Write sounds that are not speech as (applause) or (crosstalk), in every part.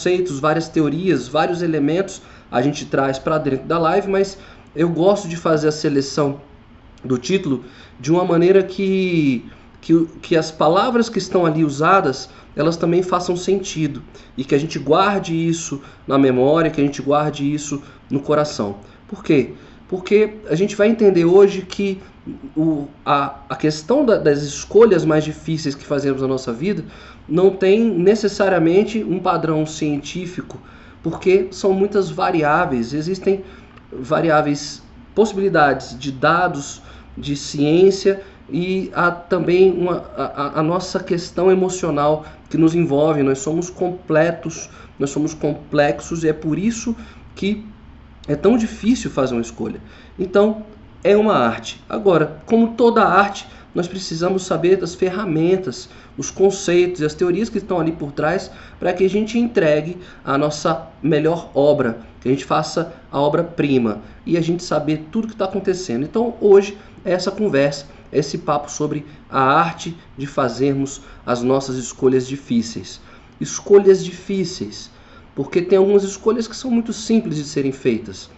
conceitos, várias teorias, vários elementos a gente traz para dentro da live, mas eu gosto de fazer a seleção do título de uma maneira que, que, que as palavras que estão ali usadas elas também façam sentido e que a gente guarde isso na memória, que a gente guarde isso no coração. Por quê? Porque a gente vai entender hoje que o, a, a questão da, das escolhas mais difíceis que fazemos na nossa vida não tem necessariamente um padrão científico, porque são muitas variáveis, existem variáveis, possibilidades de dados, de ciência e há também uma, a, a nossa questão emocional que nos envolve. Nós somos completos, nós somos complexos e é por isso que é tão difícil fazer uma escolha. Então, é uma arte. Agora, como toda arte, nós precisamos saber das ferramentas, os conceitos e as teorias que estão ali por trás para que a gente entregue a nossa melhor obra, que a gente faça a obra-prima e a gente saber tudo que está acontecendo. Então, hoje, é essa conversa, esse papo sobre a arte de fazermos as nossas escolhas difíceis. Escolhas difíceis, porque tem algumas escolhas que são muito simples de serem feitas.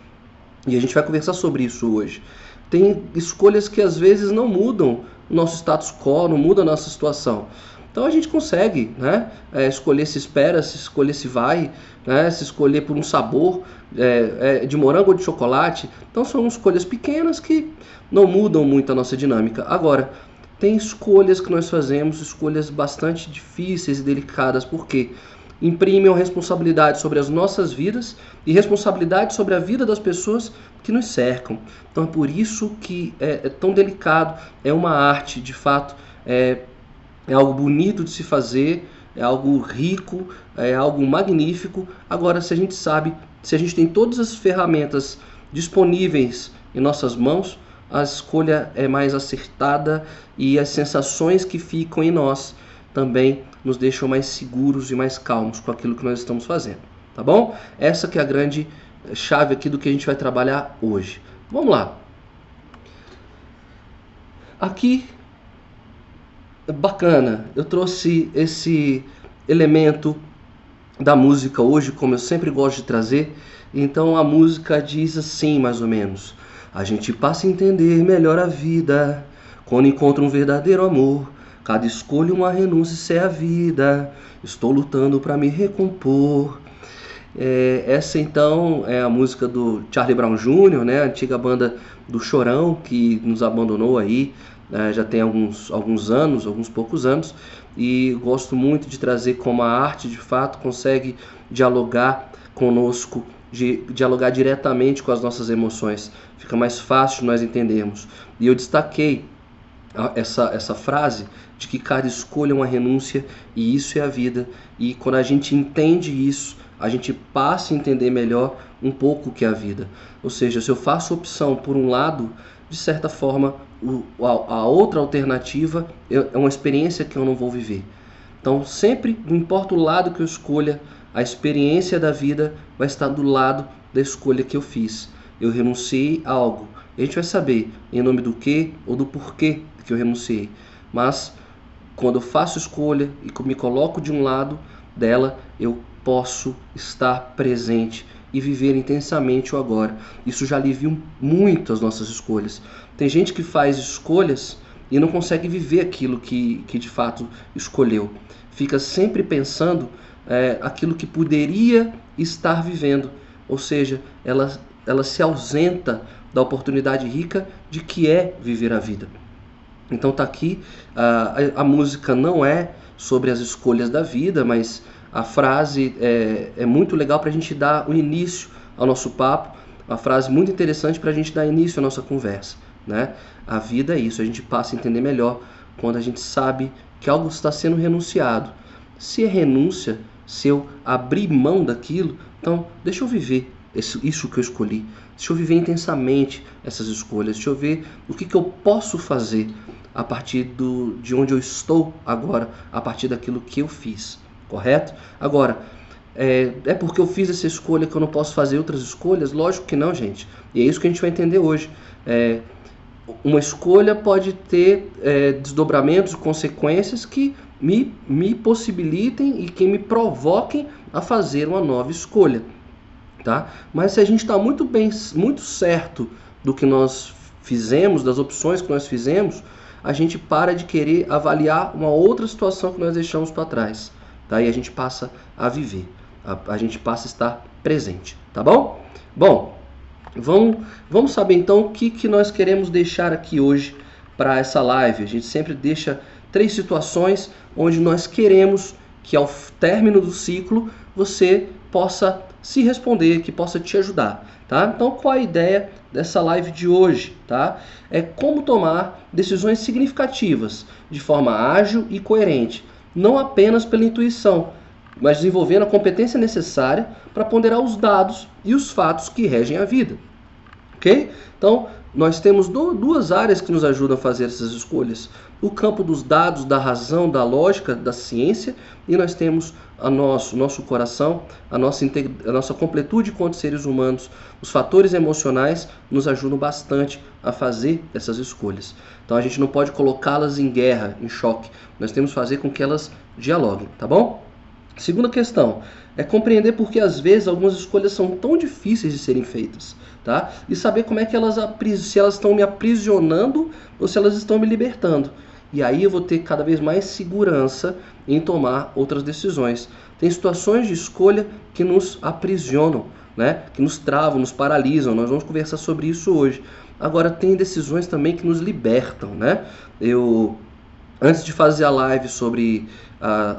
E a gente vai conversar sobre isso hoje. Tem escolhas que às vezes não mudam o nosso status quo, não muda a nossa situação. Então a gente consegue né, é, escolher se espera, se escolher se vai, né, se escolher por um sabor é, é, de morango ou de chocolate. Então são escolhas pequenas que não mudam muito a nossa dinâmica. Agora, tem escolhas que nós fazemos, escolhas bastante difíceis e delicadas, porque imprimem responsabilidade sobre as nossas vidas e responsabilidade sobre a vida das pessoas que nos cercam. Então é por isso que é, é tão delicado, é uma arte, de fato, é, é algo bonito de se fazer, é algo rico, é algo magnífico. Agora, se a gente sabe, se a gente tem todas as ferramentas disponíveis em nossas mãos, a escolha é mais acertada e as sensações que ficam em nós também nos deixam mais seguros e mais calmos com aquilo que nós estamos fazendo, tá bom? Essa que é a grande chave aqui do que a gente vai trabalhar hoje. Vamos lá. Aqui bacana, eu trouxe esse elemento da música hoje, como eu sempre gosto de trazer. Então a música diz assim, mais ou menos: a gente passa a entender melhor a vida quando encontra um verdadeiro amor. Cada escolha uma renúncia, isso é a vida. Estou lutando para me recompor. É, essa então é a música do Charlie Brown Jr., né, a antiga banda do Chorão, que nos abandonou aí né, já tem alguns, alguns anos, alguns poucos anos, e gosto muito de trazer como a arte de fato consegue dialogar conosco de dialogar diretamente com as nossas emoções. Fica mais fácil nós entendermos. E eu destaquei essa, essa frase de que cada escolha é uma renúncia e isso é a vida. E quando a gente entende isso, a gente passa a entender melhor um pouco o que é a vida. Ou seja, se eu faço opção por um lado, de certa forma, a, outra alternativa é uma experiência que eu não vou viver. Então, sempre, não importa o lado que eu escolha, a experiência da vida vai estar do lado da escolha que eu fiz. Eu renunciei a algo. A gente vai saber em nome do que ou do porquê que eu renunciei. Mas quando eu faço escolha e me coloco de um lado dela, eu posso estar presente e viver intensamente o agora. Isso já alivia muito as nossas escolhas. Tem gente que faz escolhas e não consegue viver aquilo que, que de fato escolheu. Fica sempre pensando é, aquilo que poderia estar vivendo, ou seja, ela, ela se ausenta da oportunidade rica de que é viver a vida. Então tá aqui, a, a, música não é sobre as escolhas da vida, mas a frase é, é muito legal para a gente dar o início ao nosso papo, uma frase muito interessante para a gente dar início à nossa conversa. Né? A vida é isso, a gente passa a entender melhor quando a gente sabe que algo está sendo renunciado. Se é renúncia, se eu abrir mão daquilo, então deixa eu viver isso, que eu escolhi. Deixa eu viver intensamente essas escolhas. Deixa eu ver o que, que eu posso fazer a partir do, de onde eu estou agora, a partir daquilo que eu fiz. Correto? Agora, é, é porque eu fiz essa escolha que eu não posso fazer outras escolhas? Lógico que não, gente. E é isso que a gente vai entender hoje. É, uma escolha pode ter é, desdobramentos, consequências que me, me possibilitem e que me provoquem a fazer uma nova escolha, tá? Mas se a gente está muito bem, muito certo do que nós fizemos, das opções que nós fizemos, a gente para de querer avaliar uma outra situação que nós deixamos para trás, tá? E a gente passa a viver, a, a gente passa a estar presente, tá bom? Bom, vamos, vamos saber então o que, que nós queremos deixar aqui hoje para essa live. A gente sempre deixa três situações onde nós queremos que ao término do ciclo você possa se responder, que possa te ajudar, tá? Então, qual a ideia dessa live de hoje, tá? É como tomar decisões significativas de forma ágil e coerente, não apenas pela intuição, mas desenvolvendo a competência necessária para ponderar os dados e os fatos que regem a vida. OK? Então, nós temos duas áreas que nos ajudam a fazer essas escolhas: o campo dos dados, da razão, da lógica, da ciência, e nós temos a nosso, nosso coração, a nossa, a nossa completude quanto seres humanos. Os fatores emocionais nos ajudam bastante a fazer essas escolhas. Então a gente não pode colocá-las em guerra, em choque. Nós temos que fazer com que elas dialoguem, tá bom? Segunda questão é compreender por que às vezes algumas escolhas são tão difíceis de serem feitas, tá? E saber como é que elas se elas estão me aprisionando ou se elas estão me libertando. E aí eu vou ter cada vez mais segurança em tomar outras decisões. Tem situações de escolha que nos aprisionam, né? Que nos travam, nos paralisam. Nós vamos conversar sobre isso hoje. Agora tem decisões também que nos libertam, né? Eu antes de fazer a live sobre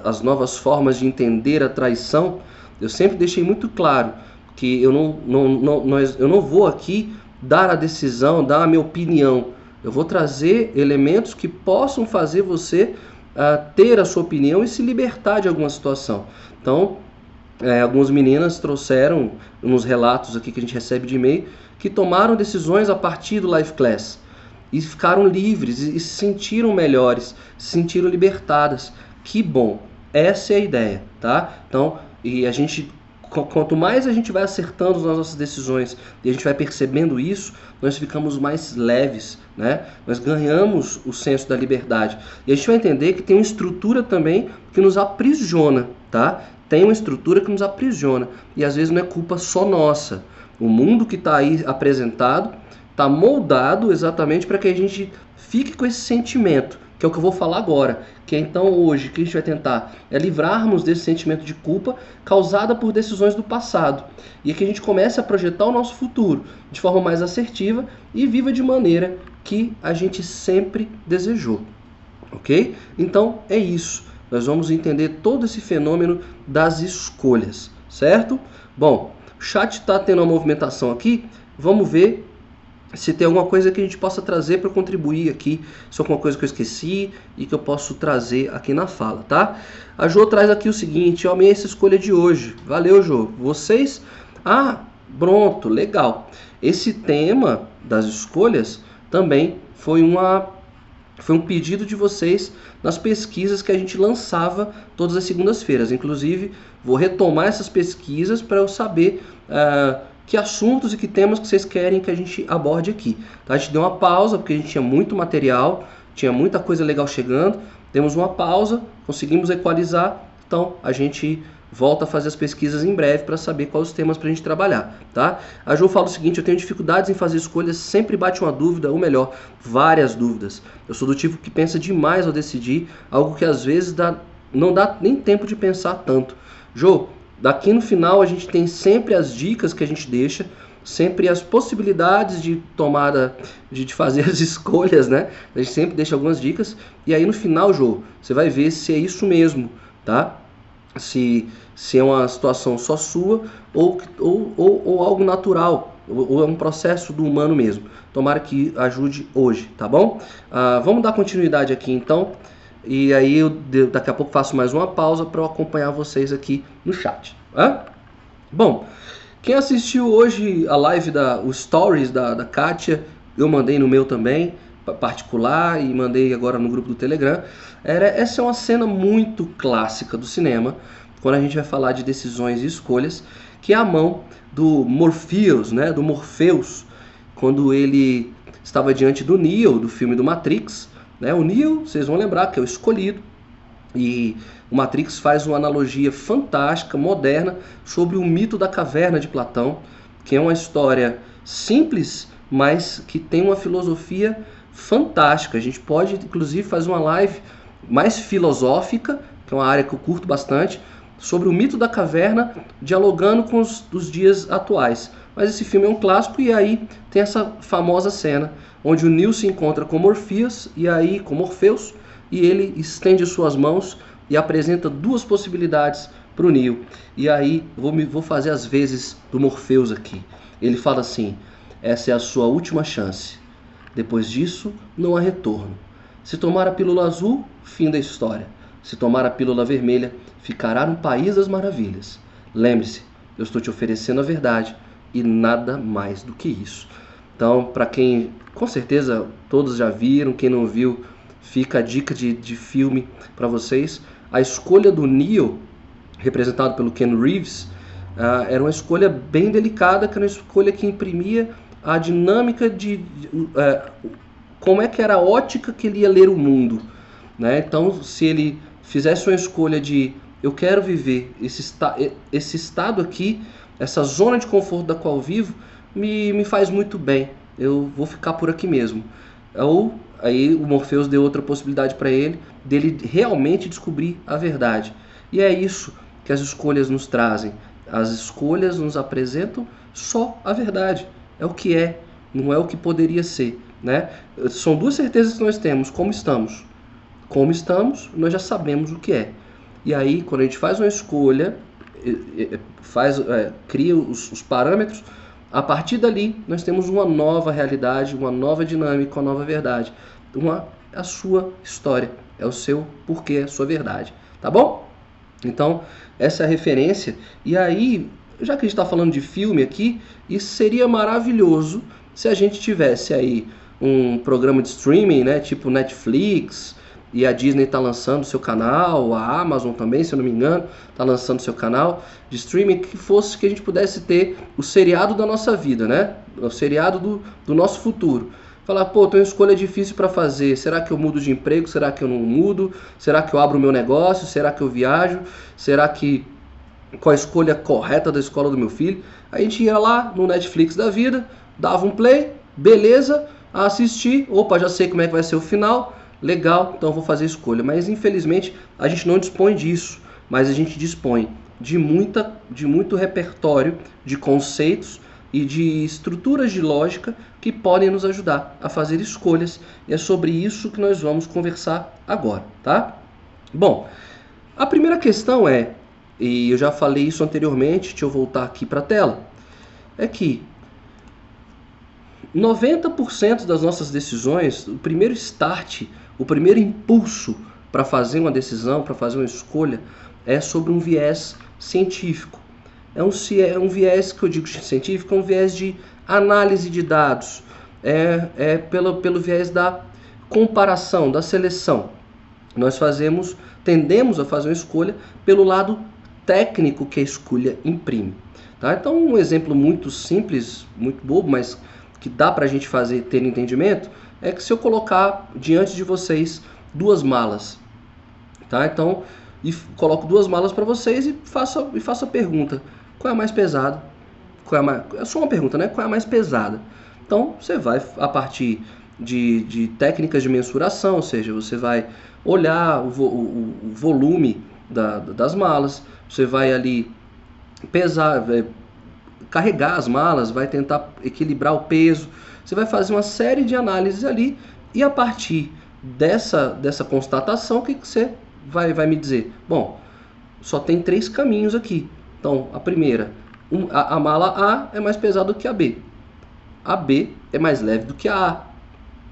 as novas formas de entender a traição, eu sempre deixei muito claro que eu não, não, não, nós, eu não vou aqui dar a decisão, dar a minha opinião. Eu vou trazer elementos que possam fazer você uh, ter a sua opinião e se libertar de alguma situação. Então, é, algumas meninas trouxeram nos relatos aqui que a gente recebe de e-mail que tomaram decisões a partir do Life Class e ficaram livres e, e se sentiram melhores, se sentiram libertadas. Que bom! Essa é a ideia, tá? Então, e a gente quanto mais a gente vai acertando nas nossas decisões e a gente vai percebendo isso, nós ficamos mais leves, né? Nós ganhamos o senso da liberdade. E a gente vai entender que tem uma estrutura também que nos aprisiona, tá? Tem uma estrutura que nos aprisiona. E às vezes não é culpa só nossa. O mundo que está aí apresentado está moldado exatamente para que a gente fique com esse sentimento que é o que eu vou falar agora. Que então hoje que a gente vai tentar é livrarmos desse sentimento de culpa causada por decisões do passado e que a gente comece a projetar o nosso futuro de forma mais assertiva e viva de maneira que a gente sempre desejou. Ok? Então é isso. Nós vamos entender todo esse fenômeno das escolhas, certo? Bom, o chat está tendo uma movimentação aqui. Vamos ver se tem alguma coisa que a gente possa trazer para contribuir aqui, se alguma coisa que eu esqueci e que eu posso trazer aqui na fala, tá? A Jo traz aqui o seguinte, eu amei essa escolha de hoje. Valeu, Jo. Vocês... Ah, pronto, legal. Esse tema das escolhas também foi uma foi um pedido de vocês nas pesquisas que a gente lançava todas as segundas-feiras. Inclusive, vou retomar essas pesquisas para eu saber uh, que assuntos e que temas que vocês querem que a gente aborde aqui. Tá? A gente deu uma pausa porque a gente tinha muito material, tinha muita coisa legal chegando. Demos uma pausa, conseguimos equalizar, então a gente volta a fazer as pesquisas em breve para saber quais os temas para a gente trabalhar, tá? A Jo fala o seguinte, eu tenho dificuldades em fazer escolhas, sempre bate uma dúvida, ou melhor, várias dúvidas. Eu sou do tipo que pensa demais ao decidir, algo que às vezes dá, não dá nem tempo de pensar tanto. Jo, Daqui no final a gente tem sempre as dicas que a gente deixa, sempre as possibilidades de tomada, de, de fazer (laughs) as escolhas, né? A gente sempre deixa algumas dicas. E aí no final, Jô, você vai ver se é isso mesmo, tá? Se, se é uma situação só sua ou, ou, ou, ou algo natural, ou, ou, é um processo do humano mesmo. Tomara que ajude hoje, tá bom? Ah, vamos dar continuidade aqui então. E aí eu daqui a pouco faço mais uma pausa para eu acompanhar vocês aqui no chat. Bom, quem assistiu hoje a live da o stories da, da Kátia, eu mandei no meu também, particular, e mandei agora no grupo do Telegram. Era, essa é uma cena muito clássica do cinema, quando a gente vai falar de decisões e escolhas, que é a mão do Morpheus, né, do Morpheus, quando ele estava diante do Neo, do filme do Matrix, né? O Neo, vocês vão lembrar que é o escolhido, E o Matrix faz uma analogia fantástica, moderna, sobre o mito da caverna de Platão, que é uma história simples, mas que tem uma filosofia fantástica. A gente pode, inclusive, fazer uma live mais filosófica, que é uma área que eu curto bastante, sobre o mito da caverna, dialogando com os dias atuais. Mas esse filme é um clássico e aí tem essa famosa cena onde o Neo se encontra com Morpheus e aí com Morpheus e ele estende suas mãos e apresenta duas possibilidades para o Neo. E aí vou, vou fazer as vezes do Morpheus aqui. Ele fala assim: essa é a sua última chance. Depois disso, não há retorno. Se tomar a pílula azul, fim da história. Se tomar a pílula vermelha, ficará no país das maravilhas. Lembre-se, eu estou te oferecendo a verdade e nada mais do que isso. Então, para quem com certeza todos já viram, quem não viu, fica a dica de, de filme para vocês. A escolha do Neo, representado pelo Ken Reeves, uh, era uma escolha bem delicada, que era uma escolha que imprimia a dinâmica de, de uh, como é que era a ótica que ele ia ler o mundo. Né? Então, se ele fizesse uma escolha de eu quero viver esse, esta esse estado aqui, essa zona de conforto da qual vivo, me, me faz muito bem. Eu vou ficar por aqui mesmo. Ou aí o Morpheus deu outra possibilidade para ele, dele realmente descobrir a verdade. E é isso que as escolhas nos trazem. As escolhas nos apresentam só a verdade. É o que é, não é o que poderia ser. Né? São duas certezas que nós temos: como estamos. Como estamos, nós já sabemos o que é. E aí, quando a gente faz uma escolha, faz, é, cria os, os parâmetros, a partir dali nós temos uma nova realidade, uma nova dinâmica, uma nova verdade. Uma, a sua história, é o seu porquê, a sua verdade. Tá bom? Então, essa é a referência. E aí, já que a gente está falando de filme aqui, isso seria maravilhoso se a gente tivesse aí um programa de streaming, né, tipo Netflix, e a Disney está lançando seu canal, a Amazon também, se eu não me engano, está lançando seu canal de streaming que fosse que a gente pudesse ter o seriado da nossa vida, né? O seriado do, do nosso futuro. Falar, pô, tenho uma escolha difícil para fazer. Será que eu mudo de emprego? Será que eu não mudo? Será que eu abro o meu negócio? Será que eu viajo? Será que qual a escolha correta da escola do meu filho? A gente ia lá no Netflix da vida, dava um play, beleza, assistir, opa, já sei como é que vai ser o final legal, então vou fazer escolha. Mas infelizmente a gente não dispõe disso, mas a gente dispõe de, muita, de muito repertório de conceitos e de estruturas de lógica que podem nos ajudar a fazer escolhas. E é sobre isso que nós vamos conversar agora, tá? Bom, a primeira questão é, e eu já falei isso anteriormente, deixa eu voltar aqui para a tela, é que 90% das nossas decisões, o primeiro start o primeiro impulso para fazer uma decisão, para fazer uma escolha, é sobre um viés científico. É um, é um viés que eu digo científico, é um viés de análise de dados, é, é pelo, pelo viés da comparação, da seleção. Nós fazemos, tendemos a fazer uma escolha pelo lado técnico que a escolha imprime. Tá? Então, um exemplo muito simples, muito bobo, mas que dá para a gente fazer ter entendimento, é que se eu colocar diante de vocês duas malas, tá? Então, e coloco duas malas para vocês e faço, e faço a pergunta: qual é a mais pesada? Qual é, a mais, é só uma pergunta, né? Qual é a mais pesada? Então, você vai a partir de, de técnicas de mensuração, ou seja, você vai olhar o, o, o volume da, das malas, você vai ali pesar, vai carregar as malas, vai tentar equilibrar o peso você vai fazer uma série de análises ali e a partir dessa, dessa constatação, o que, que você vai, vai me dizer? Bom, só tem três caminhos aqui. Então, a primeira, um, a, a mala A é mais pesada do que a B. A B é mais leve do que a A.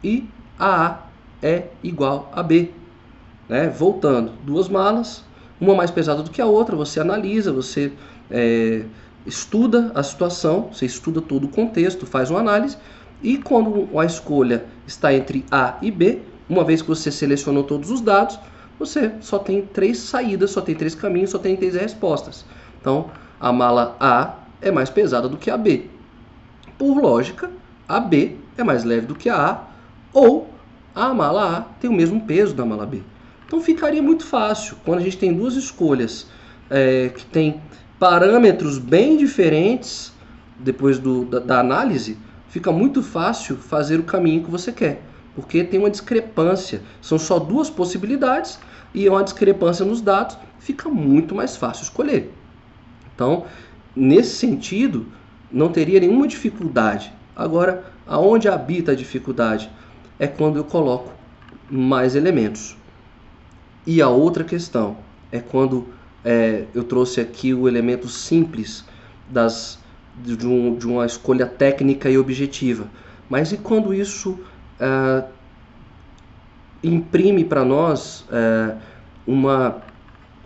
E a A é igual a B. Né? Voltando, duas malas, uma mais pesada do que a outra, você analisa, você é, estuda a situação, você estuda todo o contexto, faz uma análise e quando a escolha está entre A e B, uma vez que você selecionou todos os dados, você só tem três saídas, só tem três caminhos, só tem três respostas. Então, a mala A é mais pesada do que a B. Por lógica, a B é mais leve do que a A, ou a mala A tem o mesmo peso da mala B. Então ficaria muito fácil quando a gente tem duas escolhas é, que tem parâmetros bem diferentes depois do, da, da análise, fica muito fácil fazer o caminho que você quer, porque tem uma discrepância. São só duas possibilidades e é uma discrepância nos dados, fica muito mais fácil escolher. Então, nesse sentido, não teria nenhuma dificuldade. Agora, aonde habita a dificuldade? É quando eu coloco mais elementos. E a outra questão é quando é, eu trouxe aqui o elemento simples das, de, um, de, uma escolha técnica e objetiva. Mas e quando isso é, imprime para nós é, uma,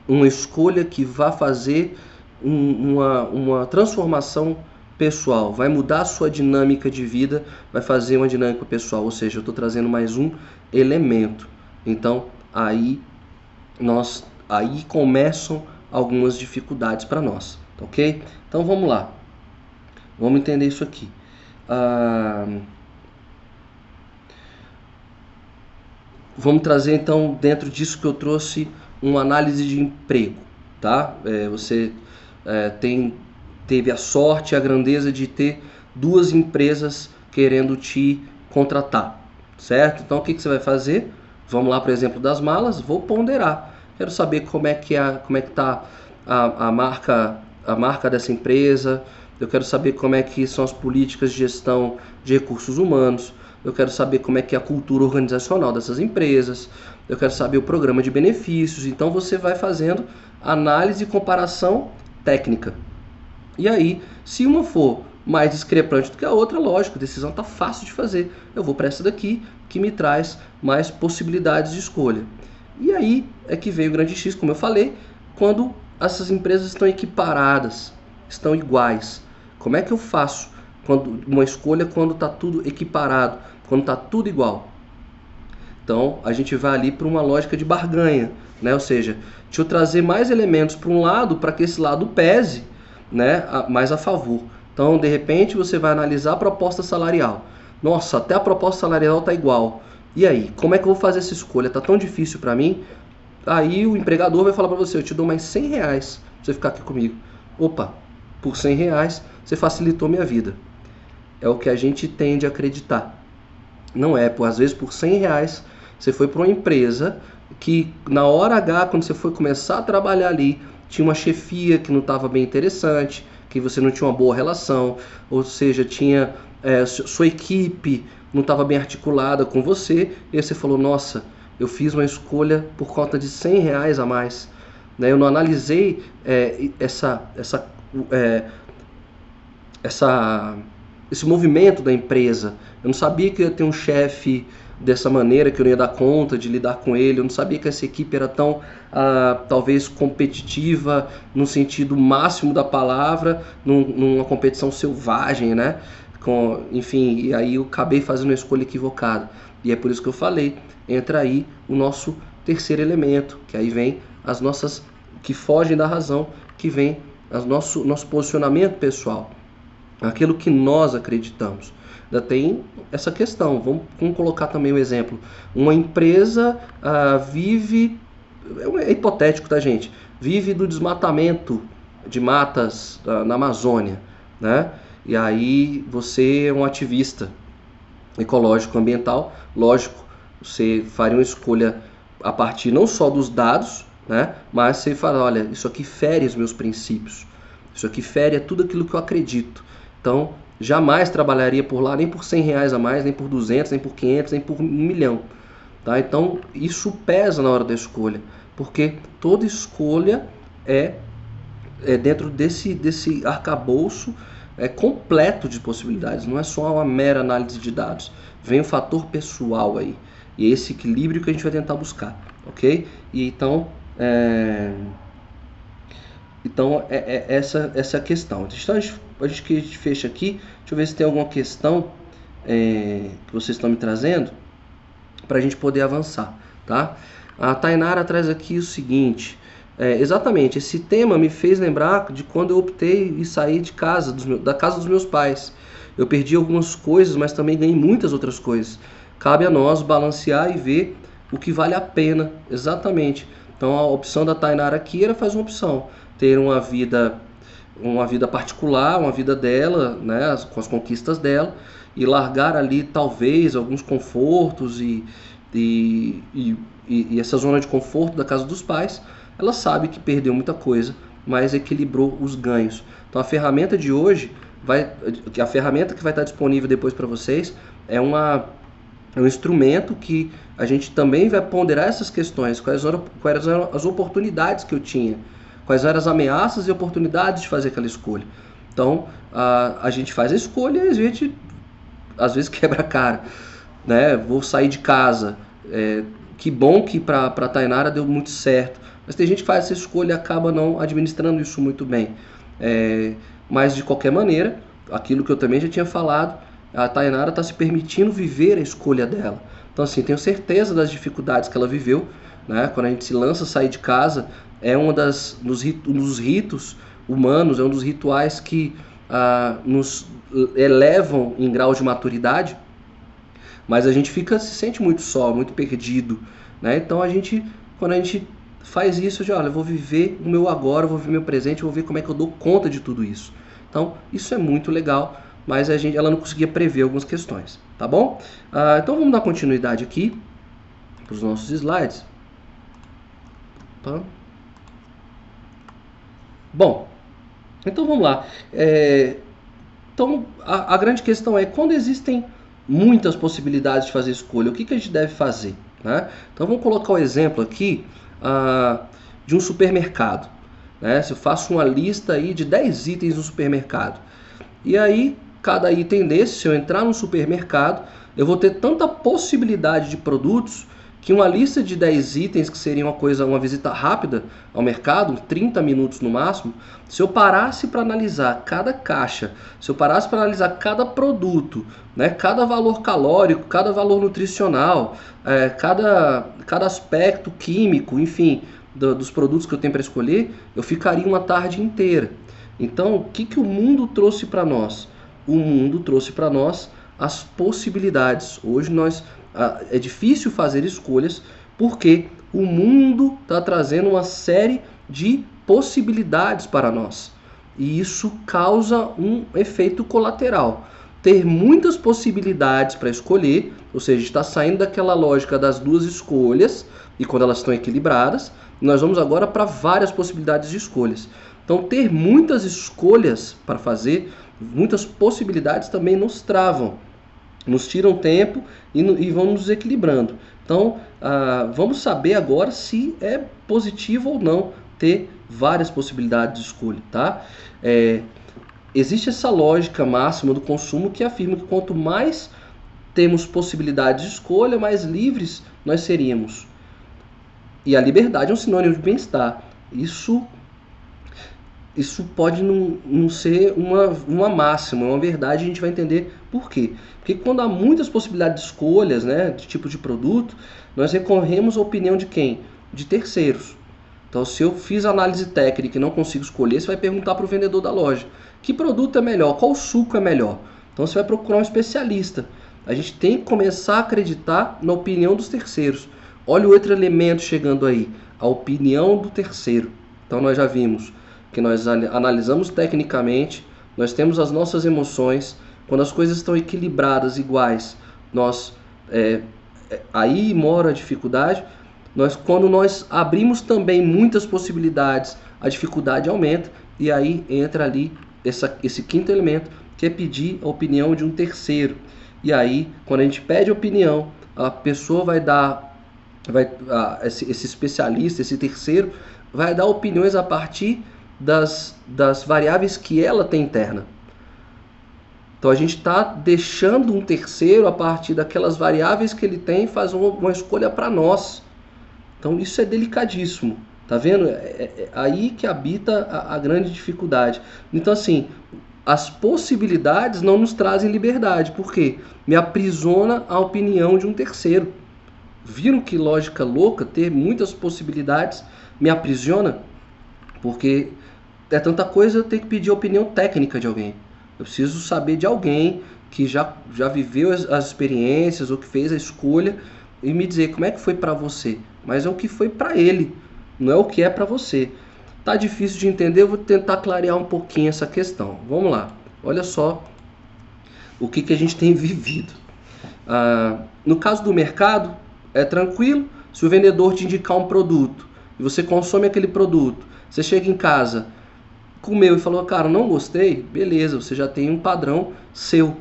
uma escolha que vai fazer um, uma, uma transformação pessoal, vai mudar a sua dinâmica de vida, vai fazer uma dinâmica pessoal, ou seja, eu estou trazendo mais um elemento. Então aí nós aí começam algumas dificuldades para nós, ok? Então vamos lá, vamos entender isso aqui. Ah, vamos trazer então dentro disso que eu trouxe uma análise de emprego, tá? É, você é, tem teve a sorte a grandeza de ter duas empresas querendo te contratar, certo? Então o que, que você vai fazer? Vamos lá, por exemplo, das malas, vou ponderar. Quero saber como é que a, como é que tá a, a marca a marca dessa empresa. Eu quero saber como é que são as políticas de gestão de recursos humanos. Eu quero saber como é que é a cultura organizacional dessas empresas. Eu quero saber o programa de benefícios. Então você vai fazendo análise e comparação técnica. E aí, se uma for mais discrepante do que a outra, lógico, a decisão está fácil de fazer. Eu vou para essa daqui que me traz mais possibilidades de escolha. E aí é que veio o grande X, como eu falei, quando essas empresas estão equiparadas, estão iguais. Como é que eu faço quando uma escolha quando está tudo equiparado, quando está tudo igual? Então a gente vai ali para uma lógica de barganha, né? Ou seja, deixa eu trazer mais elementos para um lado para que esse lado pese, né? Mais a favor. Então de repente você vai analisar a proposta salarial. Nossa, até a proposta salarial está igual. E aí, como é que eu vou fazer essa escolha? Tá tão difícil para mim. Aí o empregador vai falar para você, eu te dou mais 100 reais pra você ficar aqui comigo. Opa, por 100 reais você facilitou minha vida. É o que a gente tende a acreditar. Não é, por, às vezes por 100 reais você foi para uma empresa que na hora H, quando você foi começar a trabalhar ali, tinha uma chefia que não estava bem interessante, que você não tinha uma boa relação, ou seja, tinha é, sua equipe não estava bem articulada com você, e você falou, nossa, eu fiz uma escolha por conta de 100 reais a mais. Né? Eu não analisei é, essa, essa, é, essa, esse movimento da empresa. Eu não sabia que ia ter um chefe dessa maneira, que eu não ia dar conta de lidar com ele. Eu não sabia que essa equipe era tão, ah, talvez, competitiva no sentido máximo da palavra, num, numa competição selvagem, né? Com, enfim, e aí eu acabei fazendo uma escolha equivocada. E é por isso que eu falei, entra aí o nosso terceiro elemento, que aí vem as nossas que fogem da razão, que vem nosso, nosso posicionamento pessoal, aquilo que nós acreditamos. Ainda tem essa questão, vamos, vamos colocar também o um exemplo. Uma empresa ah, vive, é, é hipotético, tá gente? Vive do desmatamento de matas ah, na Amazônia, né? E aí você é um ativista ecológico ambiental, lógico, você faria uma escolha a partir não só dos dados, né, mas você fala, olha, isso aqui fere os meus princípios, isso aqui fere tudo aquilo que eu acredito. Então, jamais trabalharia por lá nem por 100 reais a mais, nem por 200, nem por 500, nem por um milhão. Tá? Então, isso pesa na hora da escolha, porque toda escolha é, é dentro desse, desse arcabouço é completo de possibilidades, não é só uma mera análise de dados. Vem o fator pessoal aí. E é esse equilíbrio que a gente vai tentar buscar, ok? E então, é... então é, é essa, essa questão. Então a gente, a gente, fecha aqui. Deixa eu ver se tem alguma questão é, que vocês estão me trazendo para a gente poder avançar, tá? A Tainara traz aqui o seguinte. É, exatamente, esse tema me fez lembrar de quando eu optei e saí de casa, meus, da casa dos meus pais. Eu perdi algumas coisas, mas também ganhei muitas outras coisas. Cabe a nós balancear e ver o que vale a pena, exatamente. Então a opção da Tainara aqui era fazer uma opção, ter uma vida uma vida particular, uma vida dela, né, com as conquistas dela, e largar ali talvez alguns confortos e, e, e, e, essa zona de conforto da casa dos pais, ela sabe que perdeu muita coisa, mas equilibrou os ganhos. Então a ferramenta de hoje vai, a ferramenta que vai estar disponível depois para vocês é uma é um instrumento que a gente também vai ponderar essas questões, quais eram, quais eram as oportunidades que eu tinha, quais eram as ameaças e oportunidades de fazer aquela escolha. Então, a, a gente faz a escolha e a gente às vezes (laughs) quebra a cara, né? Vou sair de casa, é, que bom que para a Tainara deu muito certo, mas tem gente que faz essa escolha e acaba não administrando isso muito bem. É, mas de qualquer maneira, aquilo que eu também já tinha falado, a Tainara está se permitindo viver a escolha dela. Então, assim, tenho certeza das dificuldades que ela viveu. Né? Quando a gente se lança a sair de casa, é um das, dos, dos ritos humanos, é um dos rituais que ah, nos elevam em grau de maturidade, mas a gente fica se sente muito só, muito perdido. Né? Então, a gente, quando a gente faz isso, de olha, eu vou viver o meu agora, vou viver meu presente, vou ver como é que eu dou conta de tudo isso. Então, isso é muito legal mas a gente, ela não conseguia prever algumas questões, tá bom? Ah, então vamos dar continuidade aqui para os nossos slides. Bom, então vamos lá. É, então a, a, grande questão é quando existem muitas possibilidades de fazer escolha, o que, que a gente deve fazer? Né? Então vamos colocar o exemplo aqui ah, de um supermercado. Né? Se eu faço uma lista aí de 10 itens no supermercado. E aí cada item desse, se eu entrar no supermercado, eu vou ter tanta possibilidade de produtos que uma lista de 10 itens, que seria uma coisa, uma visita rápida ao mercado, 30 minutos no máximo, se eu parasse para analisar cada caixa, se eu parasse para analisar cada produto, né, cada valor calórico, cada valor nutricional, é, cada, cada aspecto químico, enfim, do, dos produtos que eu tenho para escolher, eu ficaria uma tarde inteira. Então, o que, que o mundo trouxe para nós? O mundo trouxe para nós as possibilidades. Hoje nós é difícil fazer escolhas porque o mundo está trazendo uma série de possibilidades para nós. E isso causa um efeito colateral. Ter muitas possibilidades para escolher, ou seja, está saindo daquela lógica das duas escolhas, e quando elas estão equilibradas, nós vamos agora para várias possibilidades de escolhas. Então, ter muitas escolhas para fazer muitas possibilidades também nos travam, nos tiram tempo e, e vão nos equilibrando. Então, ah, vamos saber agora se é positivo ou não ter várias possibilidades de escolha, tá? É, existe essa lógica máxima do consumo que afirma que quanto mais temos possibilidades de escolha, mais livres nós seríamos. E a liberdade é um sinônimo de bem-estar. Isso isso pode não, não ser uma, uma máxima, uma verdade, a gente vai entender por quê. Porque quando há muitas possibilidades de escolhas, né, de tipo de produto, nós recorremos à opinião de quem? De terceiros. Então, se eu fiz análise técnica e não consigo escolher, você vai perguntar para o vendedor da loja: que produto é melhor? Qual suco é melhor? Então, você vai procurar um especialista. A gente tem que começar a acreditar na opinião dos terceiros. Olha o outro elemento chegando aí: a opinião do terceiro. Então, nós já vimos que nós analisamos tecnicamente, nós temos as nossas emoções, quando as coisas estão equilibradas, iguais, nós é, é, aí mora a dificuldade. Nós, quando nós abrimos também muitas possibilidades, a dificuldade aumenta e aí entra ali essa, esse quinto elemento que é pedir a opinião de um terceiro. E aí, quando a gente pede opinião, a pessoa vai dar, vai, a, esse, esse especialista, esse terceiro, vai dar opiniões a partir das, das variáveis que ela tem interna. Então a gente está deixando um terceiro a partir daquelas variáveis que ele tem fazer uma, uma escolha para nós. Então isso é delicadíssimo, tá vendo? É, é, é aí que habita a, a grande dificuldade. Então assim, as possibilidades não nos trazem liberdade, porque me aprisiona a opinião de um terceiro. Viram que lógica louca ter muitas possibilidades me aprisiona? Porque é tanta coisa, eu tenho que pedir a opinião técnica de alguém. Eu preciso saber de alguém que já, já viveu as, as experiências ou que fez a escolha e me dizer como é que foi para você, mas é o que foi para ele, não é o que é para você. Tá difícil de entender, eu vou tentar clarear um pouquinho essa questão. Vamos lá, olha só o que, que a gente tem (laughs) vivido. Ah, no caso do mercado, é tranquilo se o vendedor te indicar um produto e você consome aquele produto, você chega em casa, comeu e falou, cara, não gostei, beleza, você já tem um padrão seu,